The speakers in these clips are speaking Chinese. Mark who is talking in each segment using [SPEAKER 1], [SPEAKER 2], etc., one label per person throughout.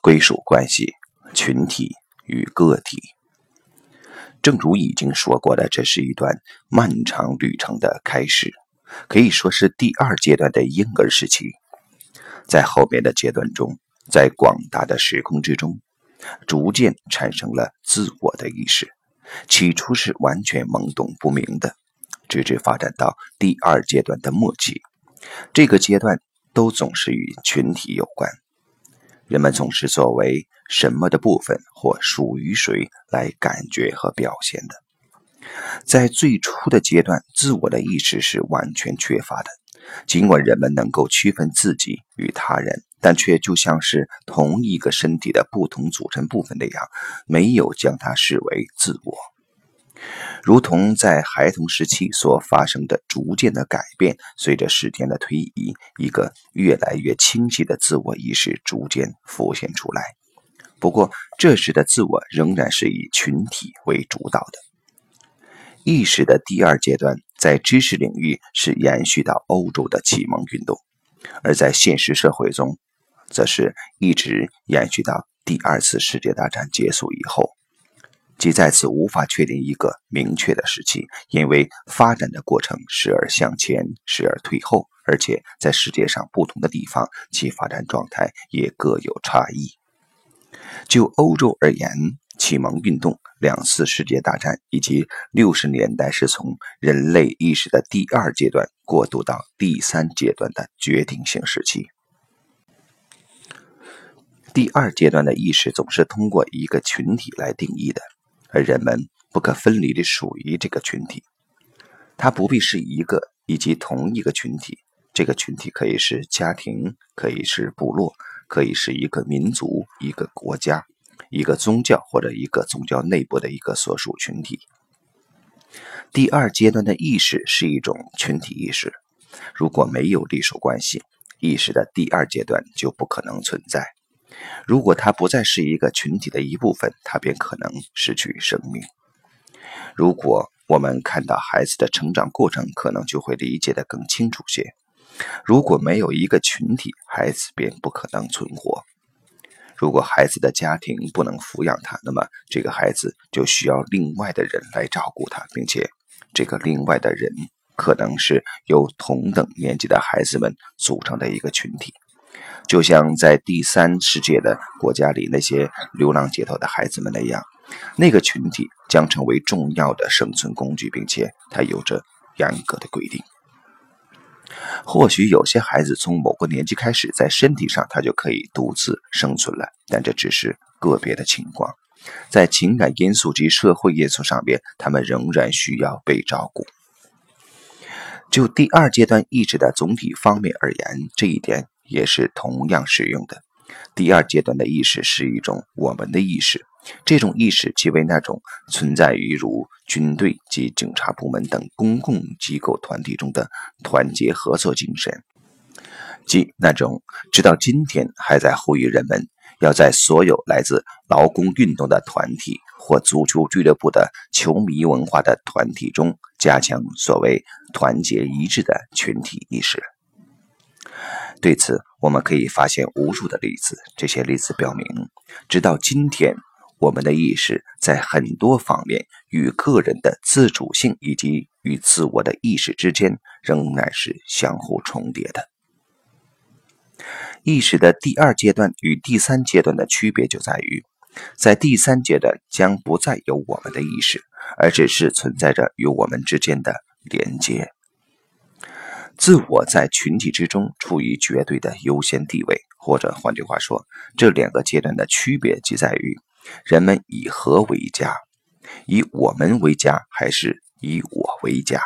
[SPEAKER 1] 归属关系、群体与个体。正如已经说过的，这是一段漫长旅程的开始，可以说是第二阶段的婴儿时期。在后面的阶段中，在广大的时空之中，逐渐产生了自我的意识。起初是完全懵懂不明的，直至发展到第二阶段的末期。这个阶段都总是与群体有关，人们总是作为什么的部分或属于谁来感觉和表现的。在最初的阶段，自我的意识是完全缺乏的。尽管人们能够区分自己与他人，但却就像是同一个身体的不同组成部分那样，没有将它视为自我。如同在孩童时期所发生的逐渐的改变，随着时间的推移，一个越来越清晰的自我意识逐渐浮现出来。不过，这时的自我仍然是以群体为主导的。意识的第二阶段，在知识领域是延续到欧洲的启蒙运动，而在现实社会中，则是一直延续到第二次世界大战结束以后。即在此无法确定一个明确的时期，因为发展的过程时而向前，时而退后，而且在世界上不同的地方，其发展状态也各有差异。就欧洲而言，启蒙运动、两次世界大战以及六十年代是从人类意识的第二阶段过渡到第三阶段的决定性时期。第二阶段的意识总是通过一个群体来定义的。而人们不可分离地属于这个群体，它不必是一个以及同一个群体。这个群体可以是家庭，可以是部落，可以是一个民族、一个国家、一个宗教或者一个宗教内部的一个所属群体。第二阶段的意识是一种群体意识。如果没有隶属关系，意识的第二阶段就不可能存在。如果它不再是一个群体的一部分，它便可能失去生命。如果我们看到孩子的成长过程，可能就会理解的更清楚些。如果没有一个群体，孩子便不可能存活。如果孩子的家庭不能抚养他，那么这个孩子就需要另外的人来照顾他，并且这个另外的人可能是由同等年纪的孩子们组成的一个群体。就像在第三世界的国家里那些流浪街头的孩子们那样，那个群体将成为重要的生存工具，并且它有着严格的规定。或许有些孩子从某个年纪开始，在身体上他就可以独自生存了，但这只是个别的情况。在情感因素及社会因素上边，他们仍然需要被照顾。就第二阶段意志的总体方面而言，这一点。也是同样适用的。第二阶段的意识是一种我们的意识，这种意识即为那种存在于如军队及警察部门等公共机构团体中的团结合作精神，即那种直到今天还在呼吁人们要在所有来自劳工运动的团体或足球俱乐部的球迷文化的团体中加强所谓团结一致的群体意识。对此，我们可以发现无数的例子。这些例子表明，直到今天，我们的意识在很多方面与个人的自主性以及与自我的意识之间仍然是相互重叠的。意识的第二阶段与第三阶段的区别就在于，在第三阶段将不再有我们的意识，而只是存在着与我们之间的连接。自我在群体之中处于绝对的优先地位，或者换句话说，这两个阶段的区别即在于：人们以何为家？以我们为家，还是以我为家？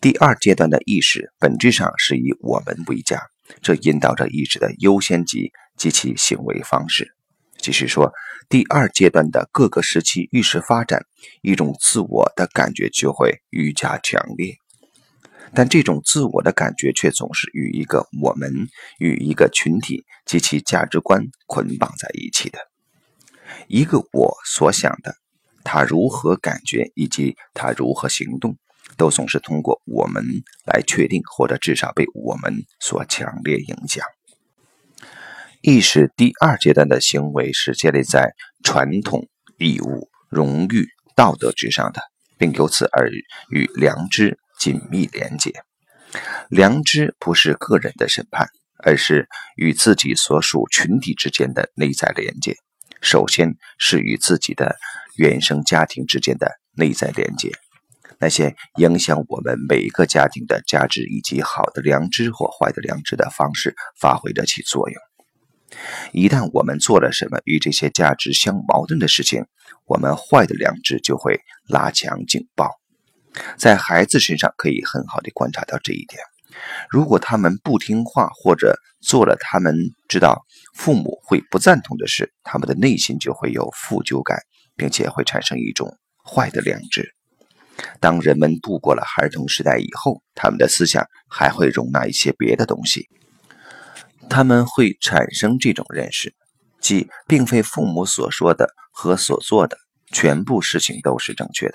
[SPEAKER 1] 第二阶段的意识本质上是以我们为家，这引导着意识的优先级及其行为方式。即是说，第二阶段的各个时期意识发展，一种自我的感觉就会愈加强烈。但这种自我的感觉却总是与一个我们、与一个群体及其价值观捆绑在一起的。一个我所想的，他如何感觉以及他如何行动，都总是通过我们来确定，或者至少被我们所强烈影响。意识第二阶段的行为是建立在传统、义务、荣誉、道德之上的，并由此而与良知紧密连结。良知不是个人的审判，而是与自己所属群体之间的内在连接。首先是与自己的原生家庭之间的内在连接，那些影响我们每个家庭的价值以及好的良知或坏的良知的方式发挥着其作用。一旦我们做了什么与这些价值相矛盾的事情，我们坏的良知就会拉响警报。在孩子身上可以很好的观察到这一点。如果他们不听话或者做了他们知道父母会不赞同的事，他们的内心就会有负疚感，并且会产生一种坏的良知。当人们度过了孩童时代以后，他们的思想还会容纳一些别的东西。他们会产生这种认识，即并非父母所说的和所做的全部事情都是正确的。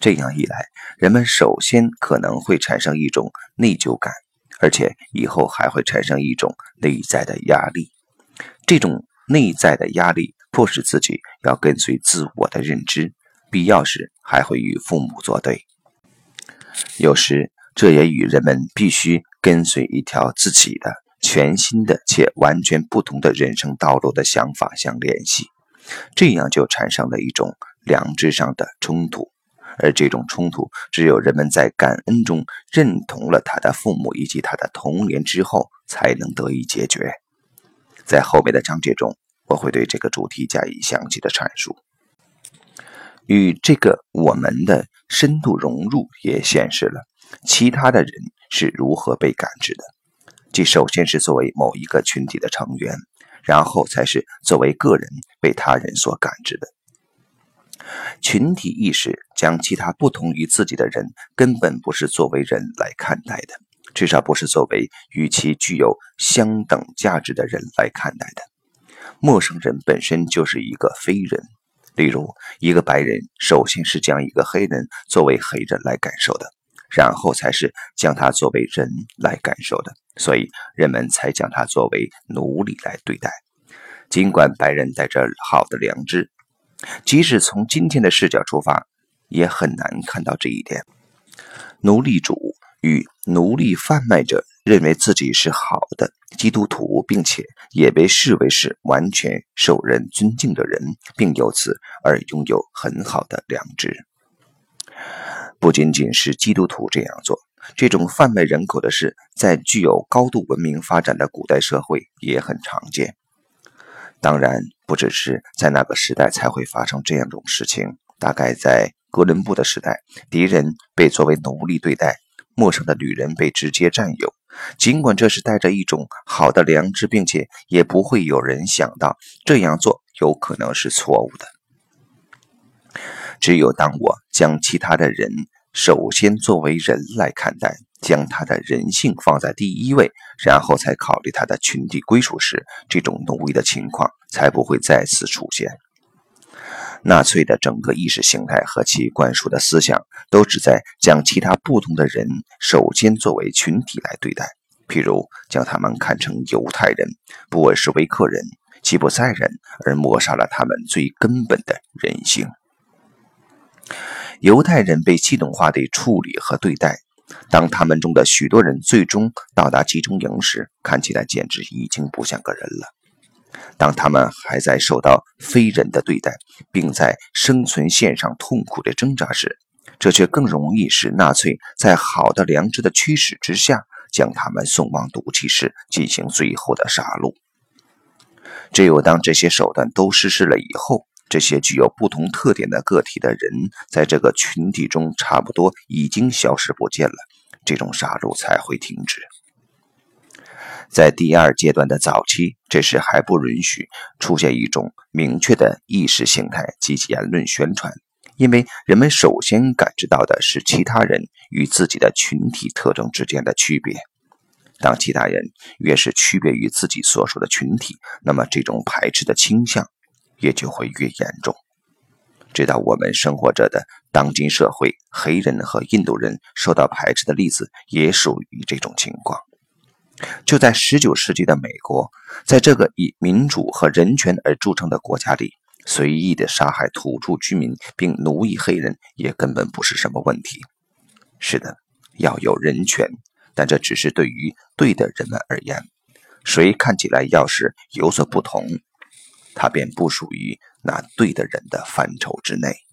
[SPEAKER 1] 这样一来，人们首先可能会产生一种内疚感，而且以后还会产生一种内在的压力。这种内在的压力迫使自己要跟随自我的认知，必要时还会与父母作对。有时，这也与人们必须跟随一条自己的全新的且完全不同的人生道路的想法相联系，这样就产生了一种良知上的冲突。而这种冲突，只有人们在感恩中认同了他的父母以及他的童年之后，才能得以解决。在后面的章节中，我会对这个主题加以详细的阐述。与这个我们的深度融入，也显示了其他的人是如何被感知的，即首先是作为某一个群体的成员，然后才是作为个人被他人所感知的。群体意识将其他不同于自己的人根本不是作为人来看待的，至少不是作为与其具有相等价值的人来看待的。陌生人本身就是一个非人，例如一个白人首先是将一个黑人作为黑人来感受的，然后才是将他作为人来感受的，所以人们才将他作为奴隶来对待。尽管白人带着好的良知。即使从今天的视角出发，也很难看到这一点。奴隶主与奴隶贩卖者认为自己是好的基督徒，并且也被视为是完全受人尊敬的人，并由此而拥有很好的良知。不仅仅是基督徒这样做，这种贩卖人口的事，在具有高度文明发展的古代社会也很常见。当然，不只是在那个时代才会发生这样一种事情。大概在哥伦布的时代，敌人被作为奴隶对待，陌生的女人被直接占有。尽管这是带着一种好的良知，并且也不会有人想到这样做有可能是错误的。只有当我将其他的人首先作为人来看待。将他的人性放在第一位，然后才考虑他的群体归属时，这种奴役的情况才不会再次出现。纳粹的整个意识形态和其灌输的思想，都旨在将其他不同的人首先作为群体来对待，譬如将他们看成犹太人、布尔什维克人、吉普赛人，而抹杀了他们最根本的人性。犹太人被系统化的处理和对待。当他们中的许多人最终到达集中营时，看起来简直已经不像个人了。当他们还在受到非人的对待，并在生存线上痛苦的挣扎时，这却更容易使纳粹在好的良知的驱使之下，将他们送往毒气室进行最后的杀戮。只有当这些手段都实施了以后，这些具有不同特点的个体的人，在这个群体中差不多已经消失不见了，这种杀戮才会停止。在第二阶段的早期，这时还不允许出现一种明确的意识形态及其言论宣传，因为人们首先感知到的是其他人与自己的群体特征之间的区别。当其他人越是区别于自己所属的群体，那么这种排斥的倾向。也就会越严重。直到我们生活着的当今社会，黑人和印度人受到排斥的例子也属于这种情况。就在19世纪的美国，在这个以民主和人权而著称的国家里，随意的杀害土著居民并奴役黑人也根本不是什么问题。是的，要有人权，但这只是对于对的人们而言。谁看起来要是有所不同，他便不属于那对的人的范畴之内。